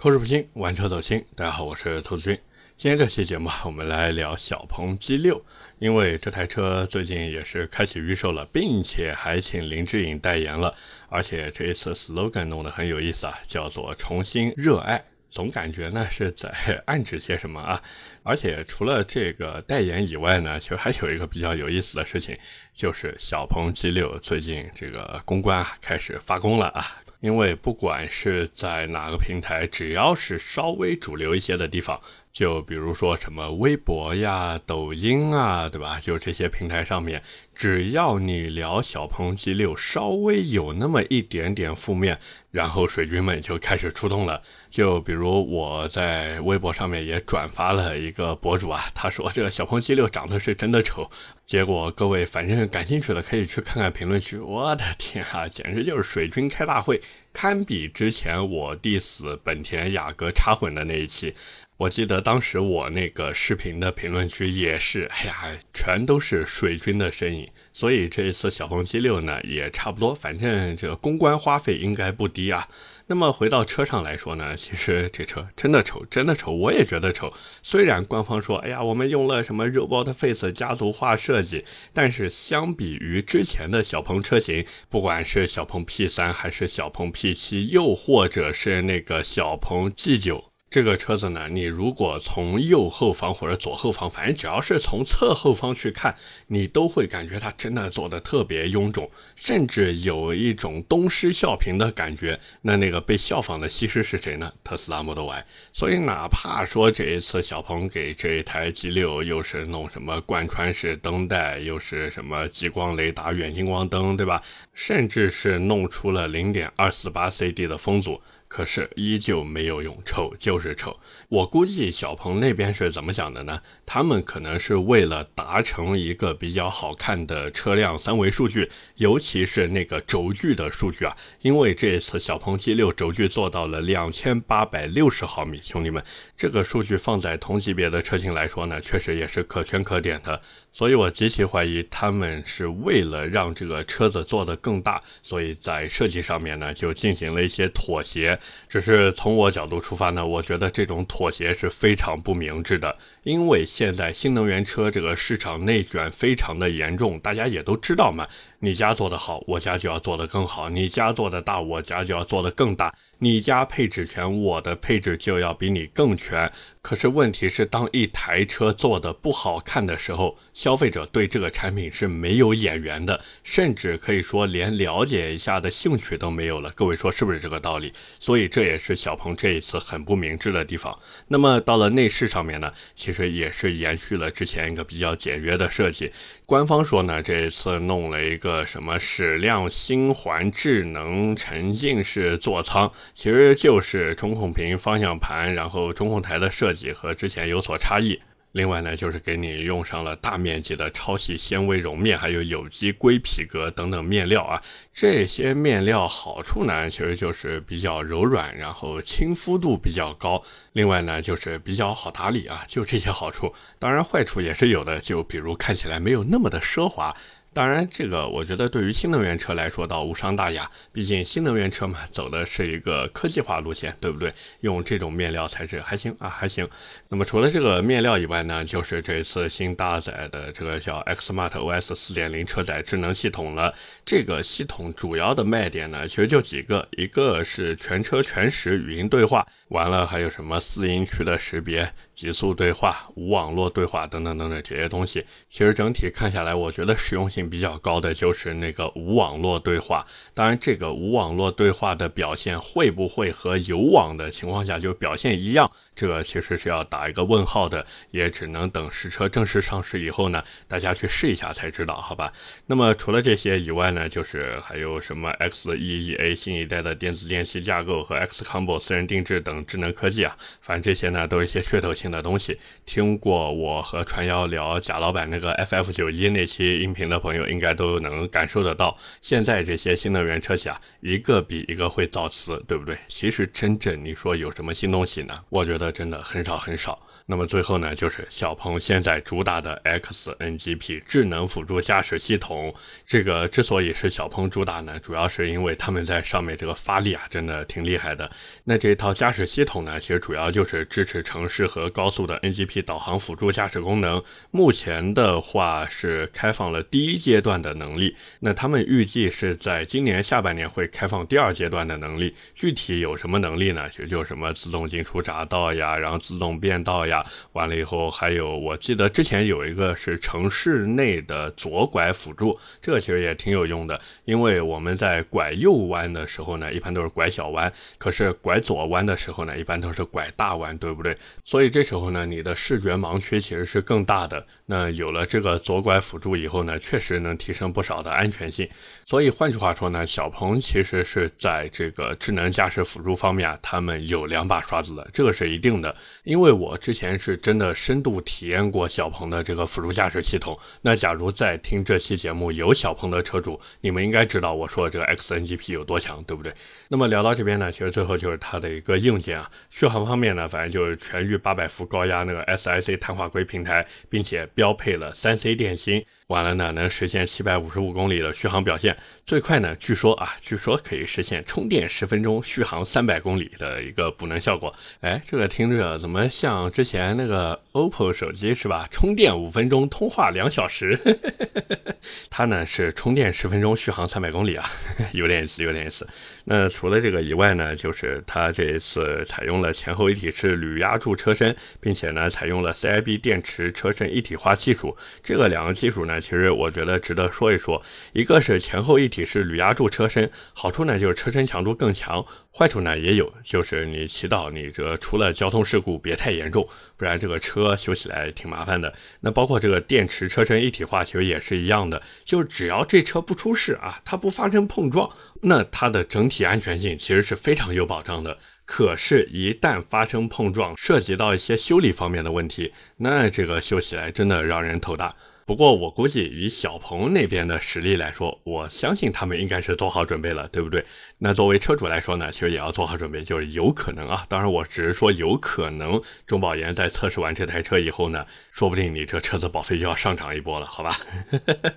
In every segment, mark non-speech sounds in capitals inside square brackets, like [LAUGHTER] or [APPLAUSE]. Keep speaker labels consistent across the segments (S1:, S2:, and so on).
S1: 口齿不清，玩车走心。大家好，我是兔子君。今天这期节目，我们来聊小鹏 G6，因为这台车最近也是开启预售了，并且还请林志颖代言了，而且这一次 slogan 弄得很有意思啊，叫做“重新热爱”，总感觉呢是在 [LAUGHS] 暗指些什么啊。而且除了这个代言以外呢，其实还有一个比较有意思的事情，就是小鹏 G6 最近这个公关啊开始发功了啊。因为不管是在哪个平台，只要是稍微主流一些的地方，就比如说什么微博呀、抖音啊，对吧？就这些平台上面，只要你聊小鹏 G6，稍微有那么一点点负面，然后水军们就开始出动了。就比如我在微博上面也转发了一个博主啊，他说这个小鹏 G 六长得是真的丑。结果各位反正感兴趣的可以去看看评论区。我的天啊，简直就是水军开大会，堪比之前我 diss 本田雅阁插混的那一期。我记得当时我那个视频的评论区也是，哎呀，全都是水军的身影。所以这一次小鹏 G6 呢也差不多，反正这个公关花费应该不低啊。那么回到车上来说呢，其实这车真的丑，真的丑，我也觉得丑。虽然官方说，哎呀，我们用了什么 Robot Face 家族化设计，但是相比于之前的小鹏车型，不管是小鹏 P3 还是小鹏 P7，又或者是那个小鹏 G9。这个车子呢，你如果从右后方或者左后方，反正只要是从侧后方去看，你都会感觉它真的做的特别臃肿，甚至有一种东施效颦的感觉。那那个被效仿的西施是谁呢？特斯拉 Model Y。所以哪怕说这一次小鹏给这一台 G6 又是弄什么贯穿式灯带，又是什么激光雷达、远近光灯，对吧？甚至是弄出了0.248 CD 的风阻。可是依旧没有用，丑就是丑。我估计小鹏那边是怎么想的呢？他们可能是为了达成一个比较好看的车辆三维数据，尤其是那个轴距的数据啊。因为这一次小鹏 G6 轴距做到了两千八百六十毫米，兄弟们，这个数据放在同级别的车型来说呢，确实也是可圈可点的。所以我极其怀疑他们是为了让这个车子做得更大，所以在设计上面呢就进行了一些妥协。只是从我角度出发呢，我觉得这种妥协是非常不明智的，因为现在新能源车这个市场内卷非常的严重，大家也都知道嘛。你家做得好，我家就要做得更好；你家做得大，我家就要做得更大。你家配置全，我的配置就要比你更全。可是问题是，当一台车做的不好看的时候，消费者对这个产品是没有眼缘的，甚至可以说连了解一下的兴趣都没有了。各位说是不是这个道理？所以这也是小鹏这一次很不明智的地方。那么到了内饰上面呢，其实这也是延续了之前一个比较简约的设计。官方说呢，这一次弄了一个什么矢量星环智能沉浸式座舱。其实就是中控屏、方向盘，然后中控台的设计和之前有所差异。另外呢，就是给你用上了大面积的超细纤维绒面，还有有机硅皮革等等面料啊。这些面料好处呢，其实就是比较柔软，然后亲肤度比较高。另外呢，就是比较好打理啊，就这些好处。当然坏处也是有的，就比如看起来没有那么的奢华。当然，这个我觉得对于新能源车来说倒无伤大雅，毕竟新能源车嘛，走的是一个科技化路线，对不对？用这种面料材质还行啊，还行。那么除了这个面料以外呢，就是这次新搭载的这个叫 Xmart OS 4.0车载智能系统了。这个系统主要的卖点呢，其实就几个，一个是全车全时语音对话，完了还有什么四音区的识别。极速对话、无网络对话等等等等这些东西，其实整体看下来，我觉得实用性比较高的就是那个无网络对话。当然，这个无网络对话的表现会不会和有网的情况下就表现一样？这个其实是要打一个问号的，也只能等实车正式上市以后呢，大家去试一下才知道，好吧？那么除了这些以外呢，就是还有什么 XEEA 新一代的电子电器架构和 XCombo 私人定制等智能科技啊，反正这些呢都是一些噱头性的东西。听过我和传谣聊贾老板那个 FF 九一那期音频的朋朋友，应该都能感受得到，现在这些新能源车企啊，一个比一个会造词，对不对？其实真正你说有什么新东西呢？我觉得。真的很少很少。那么最后呢，就是小鹏现在主打的 XNGP 智能辅助驾驶系统。这个之所以是小鹏主打呢，主要是因为他们在上面这个发力啊，真的挺厉害的。那这套驾驶系统呢，其实主要就是支持城市和高速的 NGP 导航辅助驾驶功能。目前的话是开放了第一阶段的能力，那他们预计是在今年下半年会开放第二阶段的能力。具体有什么能力呢？其实就什么自动进出匝道呀，然后自动变道呀。完了以后，还有我记得之前有一个是城市内的左拐辅助，这个其实也挺有用的。因为我们在拐右弯的时候呢，一般都是拐小弯，可是拐左弯的时候呢，一般都是拐大弯，对不对？所以这时候呢，你的视觉盲区其实是更大的。那有了这个左拐辅助以后呢，确实是能提升不少的安全性。所以换句话说呢，小鹏其实是在这个智能驾驶辅助方面啊，他们有两把刷子的，这个是一定的。因为我之前。是真的深度体验过小鹏的这个辅助驾驶系统。那假如在听这期节目有小鹏的车主，你们应该知道我说这个 XNGP 有多强，对不对？那么聊到这边呢，其实最后就是它的一个硬件啊，续航方面呢，反正就是全域八百伏高压那个 SiC 碳化硅平台，并且标配了三 C 电芯。完了呢，能实现七百五十五公里的续航表现，最快呢，据说啊，据说可以实现充电十分钟续航三百公里的一个补能效果。哎，这个听着怎么像之前那个 OPPO 手机是吧？充电五分钟，通话两小时。[LAUGHS] 它呢是充电十分钟，续航三百公里啊，[LAUGHS] 有点意思，有点意思。那除了这个以外呢，就是它这一次采用了前后一体式铝压铸车身，并且呢，采用了 CIB 电池车身一体化技术。这个两个技术呢。其实我觉得值得说一说，一个是前后一体是铝压铸车身，好处呢就是车身强度更强，坏处呢也有，就是你祈祷你这出了交通事故别太严重，不然这个车修起来挺麻烦的。那包括这个电池车身一体化，其实也是一样的，就是只要这车不出事啊，它不发生碰撞，那它的整体安全性其实是非常有保障的。可是，一旦发生碰撞，涉及到一些修理方面的问题，那这个修起来真的让人头大。不过我估计，以小鹏那边的实力来说，我相信他们应该是做好准备了，对不对？那作为车主来说呢，其实也要做好准备，就是有可能啊。当然，我只是说有可能，中保研在测试完这台车以后呢，说不定你这车子保费就要上涨一波了，好吧？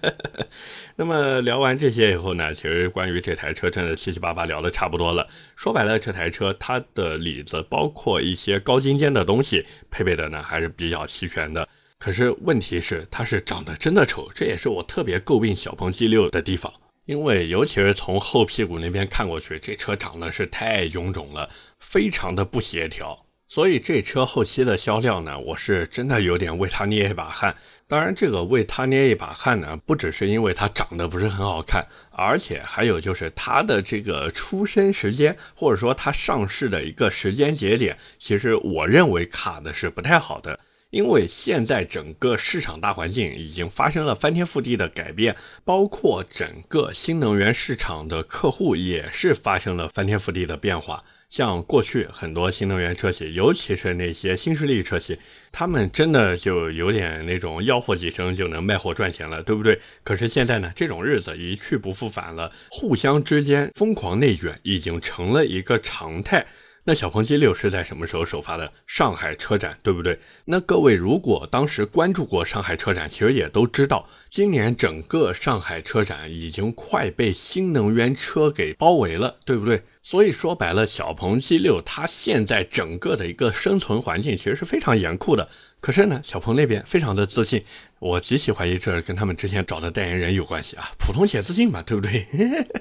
S1: [LAUGHS] 那么聊完这些以后呢，其实关于这台车真的七七八八聊的差不多了。说白了，这台车它的里子，包括一些高精尖的东西，配备的呢还是比较齐全的。可是问题是，它是长得真的丑，这也是我特别诟病小鹏 G6 的地方。因为尤其是从后屁股那边看过去，这车长得是太臃肿了，非常的不协调。所以这车后期的销量呢，我是真的有点为它捏一把汗。当然，这个为它捏一把汗呢，不只是因为它长得不是很好看，而且还有就是它的这个出生时间，或者说它上市的一个时间节点，其实我认为卡的是不太好的。因为现在整个市场大环境已经发生了翻天覆地的改变，包括整个新能源市场的客户也是发生了翻天覆地的变化。像过去很多新能源车企，尤其是那些新势力车企，他们真的就有点那种吆喝几声就能卖货赚钱了，对不对？可是现在呢，这种日子一去不复返了，互相之间疯狂内卷已经成了一个常态。那小鹏 G 六是在什么时候首发的？上海车展，对不对？那各位如果当时关注过上海车展，其实也都知道，今年整个上海车展已经快被新能源车给包围了，对不对？所以说白了，小鹏 G 六它现在整个的一个生存环境其实是非常严酷的。可是呢，小鹏那边非常的自信。我极其怀疑这跟他们之前找的代言人有关系啊，普通且自信嘛，对不对？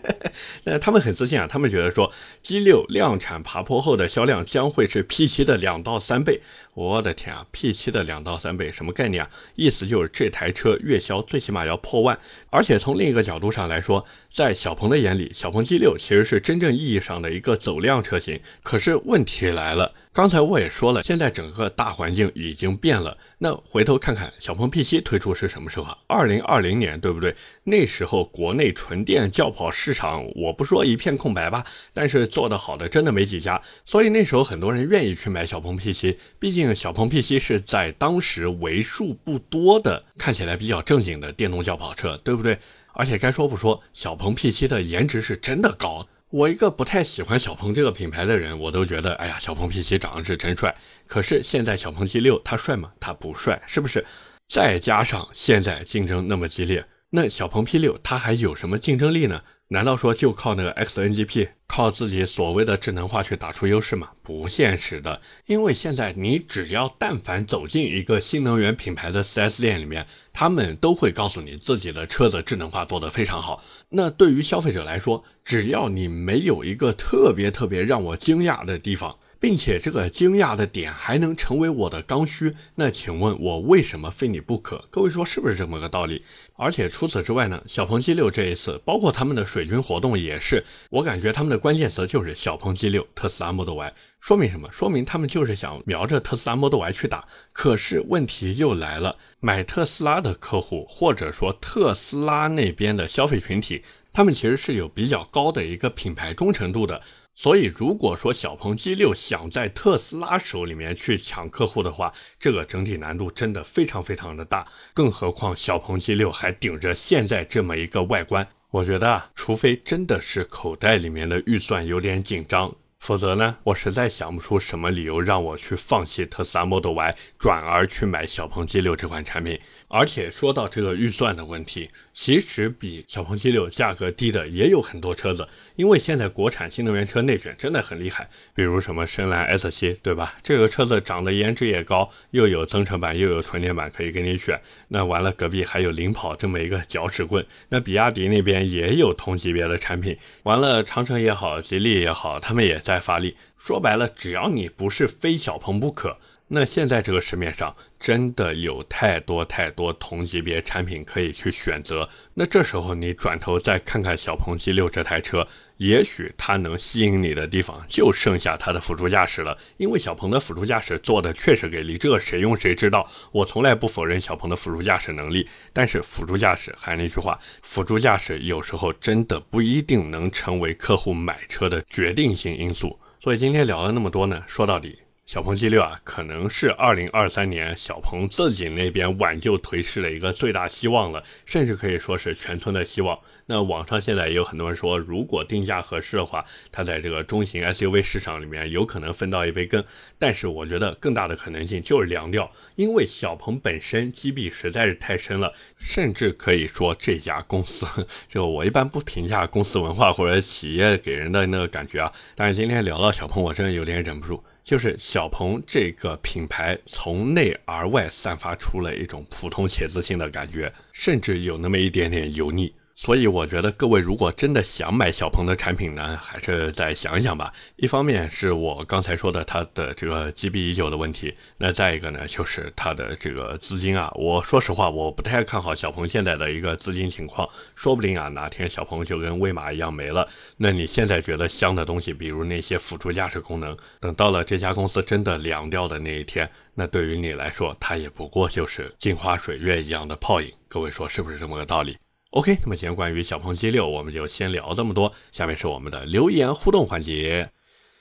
S1: [LAUGHS] 那他们很自信啊，他们觉得说 G6 量产爬坡后的销量将会是 P7 的两到三倍。我的天啊，P7 的两到三倍什么概念啊？意思就是这台车月销最起码要破万。而且从另一个角度上来说，在小鹏的眼里，小鹏 G6 其实是真正意义上的一个走量车型。可是问题来了。刚才我也说了，现在整个大环境已经变了。那回头看看小鹏 P7 推出是什么时候啊？二零二零年，对不对？那时候国内纯电轿跑市场，我不说一片空白吧，但是做得好的真的没几家。所以那时候很多人愿意去买小鹏 P7，毕竟小鹏 P7 是在当时为数不多的看起来比较正经的电动轿跑车，对不对？而且该说不说，小鹏 P7 的颜值是真的高。我一个不太喜欢小鹏这个品牌的人，我都觉得，哎呀，小鹏 P 七长得是真帅。可是现在小鹏 P 六它帅吗？它不帅，是不是？再加上现在竞争那么激烈，那小鹏 P 六它还有什么竞争力呢？难道说就靠那个 XNGP，靠自己所谓的智能化去打出优势吗？不现实的，因为现在你只要但凡走进一个新能源品牌的 4S 店里面，他们都会告诉你自己的车子智能化做得非常好。那对于消费者来说，只要你没有一个特别特别让我惊讶的地方。并且这个惊讶的点还能成为我的刚需，那请问我为什么非你不可？各位说是不是这么个道理？而且除此之外呢，小鹏 G6 这一次，包括他们的水军活动也是，我感觉他们的关键词就是小鹏 G6、特斯拉 Model Y，说明什么？说明他们就是想瞄着特斯拉 Model Y 去打。可是问题又来了，买特斯拉的客户，或者说特斯拉那边的消费群体，他们其实是有比较高的一个品牌忠诚度的。所以，如果说小鹏 G6 想在特斯拉手里面去抢客户的话，这个整体难度真的非常非常的大。更何况小鹏 G6 还顶着现在这么一个外观，我觉得啊，除非真的是口袋里面的预算有点紧张。否则呢，我实在想不出什么理由让我去放弃特斯拉 Model Y，转而去买小鹏 G6 这款产品。而且说到这个预算的问题，其实比小鹏 G6 价格低的也有很多车子。因为现在国产新能源车内卷真的很厉害，比如什么深蓝 S7，对吧？这个车子长得颜值也高，又有增程版，又有纯电版可以给你选。那完了，隔壁还有领跑这么一个搅屎棍。那比亚迪那边也有同级别的产品。完了，长城也好，吉利也好，他们也在发力。说白了，只要你不是非小鹏不可。那现在这个市面上真的有太多太多同级别产品可以去选择。那这时候你转头再看看小鹏 G6 这台车，也许它能吸引你的地方就剩下它的辅助驾驶了。因为小鹏的辅助驾驶做的确实给力，这谁用谁知道。我从来不否认小鹏的辅助驾驶能力，但是辅助驾驶还是那句话，辅助驾驶有时候真的不一定能成为客户买车的决定性因素。所以今天聊了那么多呢，说到底。小鹏 G6 啊，可能是二零二三年小鹏自己那边挽救颓势的一个最大希望了，甚至可以说是全村的希望。那网上现在也有很多人说，如果定价合适的话，它在这个中型 SUV 市场里面有可能分到一杯羹。但是我觉得更大的可能性就是凉掉，因为小鹏本身积弊实在是太深了，甚至可以说这家公司，[LAUGHS] 就我一般不评价公司文化或者企业给人的那个感觉啊，但是今天聊到小鹏，我真的有点忍不住。就是小鹏这个品牌从内而外散发出了一种普通且自信的感觉，甚至有那么一点点油腻。所以我觉得各位如果真的想买小鹏的产品呢，还是再想一想吧。一方面是我刚才说的它的这个积弊已久的问题，那再一个呢就是它的这个资金啊。我说实话，我不太看好小鹏现在的一个资金情况，说不定啊哪天小鹏就跟威马一样没了。那你现在觉得香的东西，比如那些辅助驾驶功能，等到了这家公司真的凉掉的那一天，那对于你来说，它也不过就是镜花水月一样的泡影。各位说是不是这么个道理？OK，那么今天关于小鹏 G6，我们就先聊这么多。下面是我们的留言互动环节。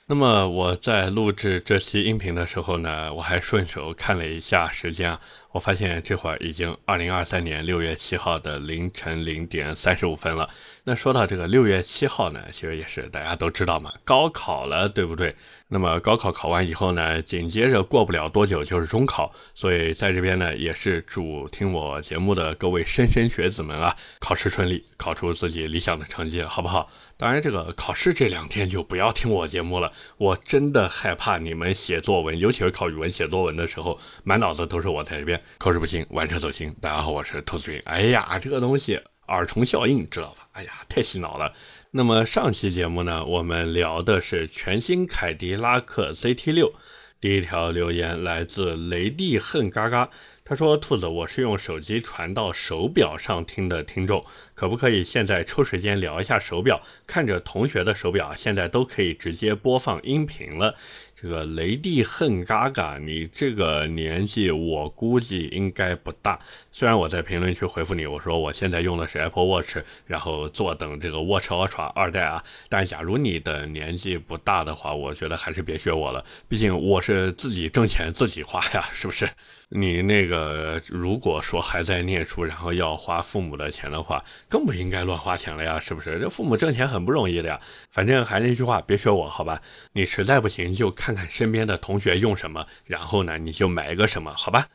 S1: 那么我在录制这期音频的时候呢，我还顺手看了一下时间啊。我发现这会儿已经二零二三年六月七号的凌晨零点三十五分了。那说到这个六月七号呢，其实也是大家都知道嘛，高考了，对不对？那么高考考完以后呢，紧接着过不了多久就是中考，所以在这边呢，也是祝听我节目的各位莘莘学子们啊，考试顺利，考出自己理想的成绩，好不好？当然，这个考试这两天就不要听我节目了，我真的害怕你们写作文，尤其是考语文写作文的时候，满脑子都是我在这边。口齿不清，玩车走心。大家好，我是兔子云。哎呀，这个东西耳虫效应知道吧？哎呀，太洗脑了。那么上期节目呢，我们聊的是全新凯迪拉克 CT6。第一条留言来自雷帝恨嘎嘎。他说：“兔子，我是用手机传到手表上听的听众，可不可以现在抽时间聊一下手表？看着同学的手表，现在都可以直接播放音频了。这个雷帝恨嘎嘎，你这个年纪我估计应该不大。虽然我在评论区回复你，我说我现在用的是 Apple Watch，然后坐等这个 Watch Ultra 二代啊。但假如你的年纪不大的话，我觉得还是别学我了。毕竟我是自己挣钱自己花呀，是不是？你那个如果说还在念书，然后要花父母的钱的话，更不应该乱花钱了呀，是不是？这父母挣钱很不容易的呀。反正还是那句话，别学我，好吧？你实在不行就看看身边的同学用什么，然后呢你就买一个什么，好吧？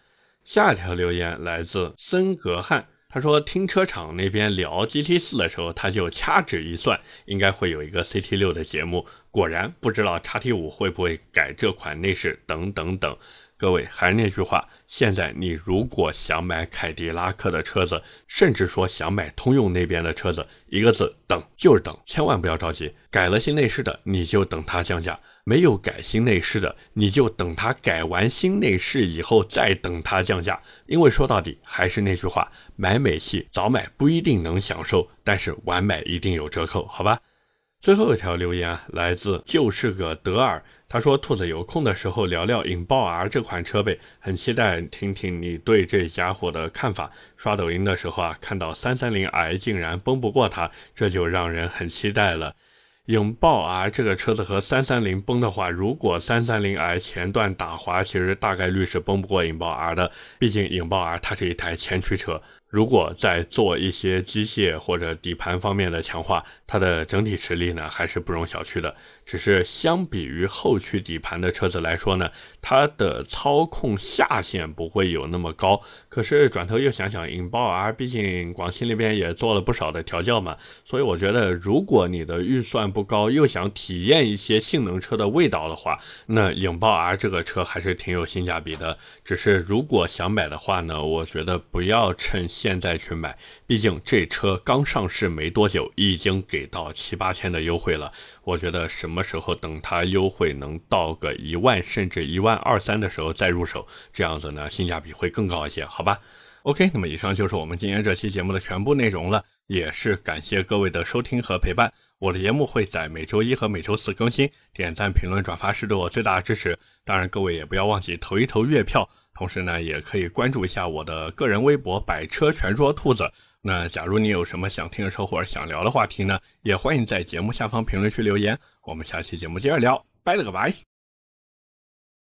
S1: 下一条留言来自森格汉，他说停车场那边聊 GT 四的时候，他就掐指一算，应该会有一个 CT 六的节目。果然，不知道叉 T 五会不会改这款内饰等等等。各位还是那句话，现在你如果想买凯迪拉克的车子，甚至说想买通用那边的车子，一个字等，就是等，千万不要着急。改了新内饰的，你就等它降价；没有改新内饰的，你就等它改完新内饰以后再等它降价。因为说到底还是那句话，买美系早买不一定能享受，但是晚买一定有折扣，好吧？最后一条留言啊，来自就是个德尔。他说：“兔子有空的时候聊聊引爆 R 这款车呗，很期待听听你对这家伙的看法。刷抖音的时候啊，看到三三零 i 竟然崩不过它，这就让人很期待了。引爆 R 这个车子和三三零崩的话，如果三三零 i 前段打滑，其实大概率是崩不过引爆 R 的，毕竟引爆 R 它是一台前驱车。”如果再做一些机械或者底盘方面的强化，它的整体实力呢还是不容小觑的。只是相比于后驱底盘的车子来说呢，它的操控下限不会有那么高。可是转头又想想，引爆 R 毕竟广汽那边也做了不少的调教嘛，所以我觉得如果你的预算不高，又想体验一些性能车的味道的话，那引爆 R 这个车还是挺有性价比的。只是如果想买的话呢，我觉得不要趁。现在去买，毕竟这车刚上市没多久，已经给到七八千的优惠了。我觉得什么时候等它优惠能到个一万甚至一万二三的时候再入手，这样子呢性价比会更高一些，好吧？OK，那么以上就是我们今天这期节目的全部内容了，也是感谢各位的收听和陪伴。我的节目会在每周一和每周四更新，点赞、评论、转发是对我最大的支持。当然，各位也不要忘记投一投月票。同时呢，也可以关注一下我的个人微博“百车全说兔子”。那假如你有什么想听的车或者想聊的话题呢，也欢迎在节目下方评论区留言。我们下期节目接着聊，拜了个拜。